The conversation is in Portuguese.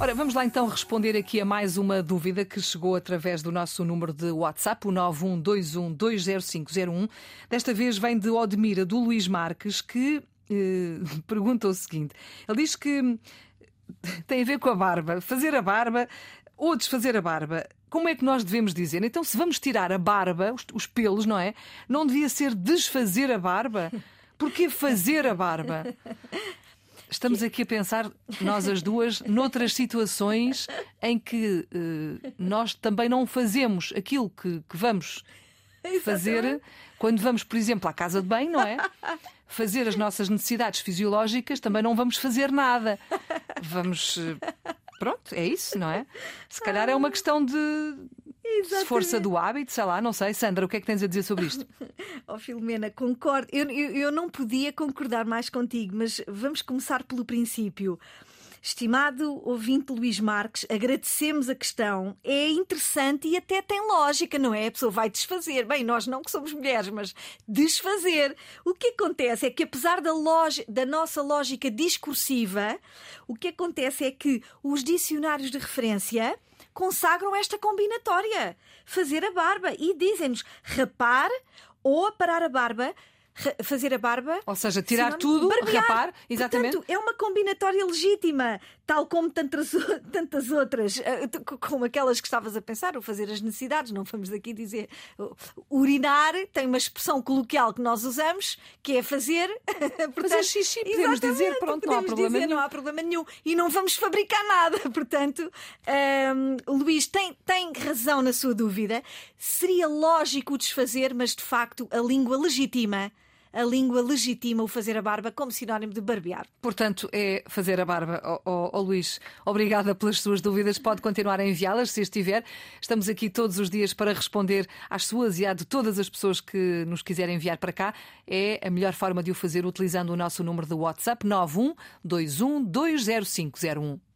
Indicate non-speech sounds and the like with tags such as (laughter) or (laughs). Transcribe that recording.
Ora, vamos lá então responder aqui a mais uma dúvida que chegou através do nosso número de WhatsApp, o 912120501. Desta vez vem de Odmira, do Luís Marques, que eh, (laughs) pergunta o seguinte: ele diz que (laughs) tem a ver com a barba, fazer a barba ou desfazer a barba. Como é que nós devemos dizer? Então, se vamos tirar a barba, os, os pelos, não é? Não devia ser desfazer a barba? Porquê fazer a barba? Estamos aqui a pensar, nós as duas, noutras situações em que uh, nós também não fazemos aquilo que, que vamos fazer quando vamos, por exemplo, à casa de banho, não é? Fazer as nossas necessidades fisiológicas, também não vamos fazer nada. Vamos. Uh, pronto, é isso, não é? Se calhar é uma questão de, Exatamente. Força do hábito, sei lá, não sei. Sandra, o que é que tens a dizer sobre isto? (laughs) oh, Filomena, concordo. Eu, eu, eu não podia concordar mais contigo, mas vamos começar pelo princípio. Estimado ouvinte Luís Marques, agradecemos a questão. É interessante e até tem lógica, não é? A pessoa vai desfazer. Bem, nós não que somos mulheres, mas desfazer. O que acontece é que, apesar da, da nossa lógica discursiva, o que acontece é que os dicionários de referência consagram esta combinatória: fazer a barba. E dizem-nos rapar ou aparar a barba fazer a barba. Ou seja, tirar tudo, barbear. rapar, exatamente. Portanto, é uma combinatória legítima, tal como tantas, tantas outras, eh, como aquelas que estavas a pensar, ou fazer as necessidades. Não vamos daqui dizer. Urinar tem uma expressão coloquial que nós usamos, que é fazer. (laughs) Portanto, fazer xixi, podemos dizer, pronto, não há problema dizer, nenhum. Não há problema nenhum. E não vamos fabricar nada. (laughs) Portanto, ehm, Luís tem, tem razão na sua dúvida. Seria lógico desfazer, mas de facto a língua legitima a língua legitima o fazer a barba como sinónimo de barbear. Portanto, é fazer a barba. Oh, oh, oh, Luís, obrigada pelas suas dúvidas. Pode continuar a enviá-las se estiver. Estamos aqui todos os dias para responder às suas e à de todas as pessoas que nos quiserem enviar para cá. É a melhor forma de o fazer utilizando o nosso número de WhatsApp 91 21 20501.